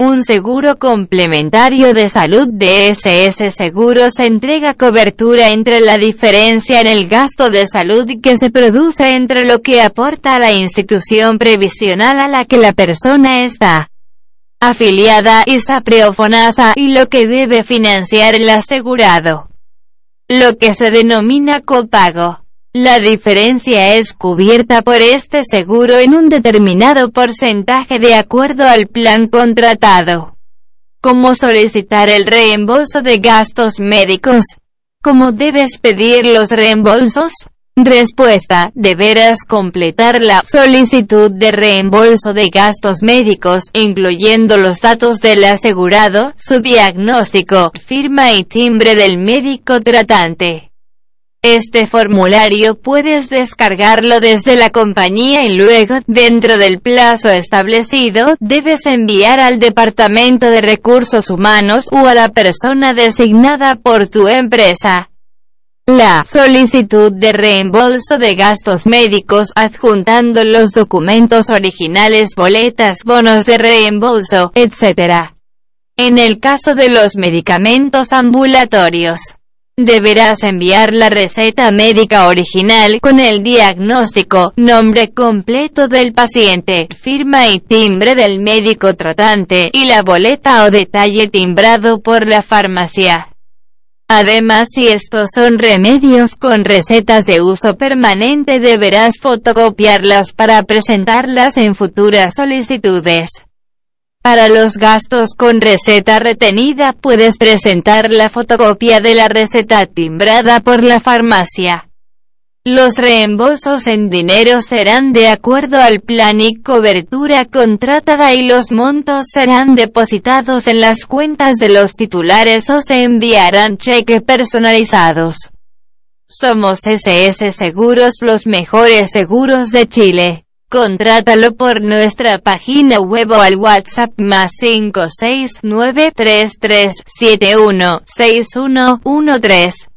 Un seguro complementario de salud de SS Seguros entrega cobertura entre la diferencia en el gasto de salud que se produce entre lo que aporta la institución previsional a la que la persona está afiliada y sapreofonasa y lo que debe financiar el asegurado. Lo que se denomina copago. La diferencia es cubierta por este seguro en un determinado porcentaje de acuerdo al plan contratado. ¿Cómo solicitar el reembolso de gastos médicos? ¿Cómo debes pedir los reembolsos? Respuesta, deberás completar la solicitud de reembolso de gastos médicos, incluyendo los datos del asegurado, su diagnóstico, firma y timbre del médico tratante. Este formulario puedes descargarlo desde la compañía y luego, dentro del plazo establecido, debes enviar al Departamento de Recursos Humanos o a la persona designada por tu empresa. La solicitud de reembolso de gastos médicos adjuntando los documentos originales, boletas, bonos de reembolso, etc. En el caso de los medicamentos ambulatorios Deberás enviar la receta médica original con el diagnóstico, nombre completo del paciente, firma y timbre del médico tratante, y la boleta o detalle timbrado por la farmacia. Además si estos son remedios con recetas de uso permanente deberás fotocopiarlas para presentarlas en futuras solicitudes. Para los gastos con receta retenida puedes presentar la fotocopia de la receta timbrada por la farmacia. Los reembolsos en dinero serán de acuerdo al plan y cobertura contratada y los montos serán depositados en las cuentas de los titulares o se enviarán cheques personalizados. Somos SS Seguros los mejores seguros de Chile. Contrátalo por nuestra página web o al WhatsApp más 569 3371 6113.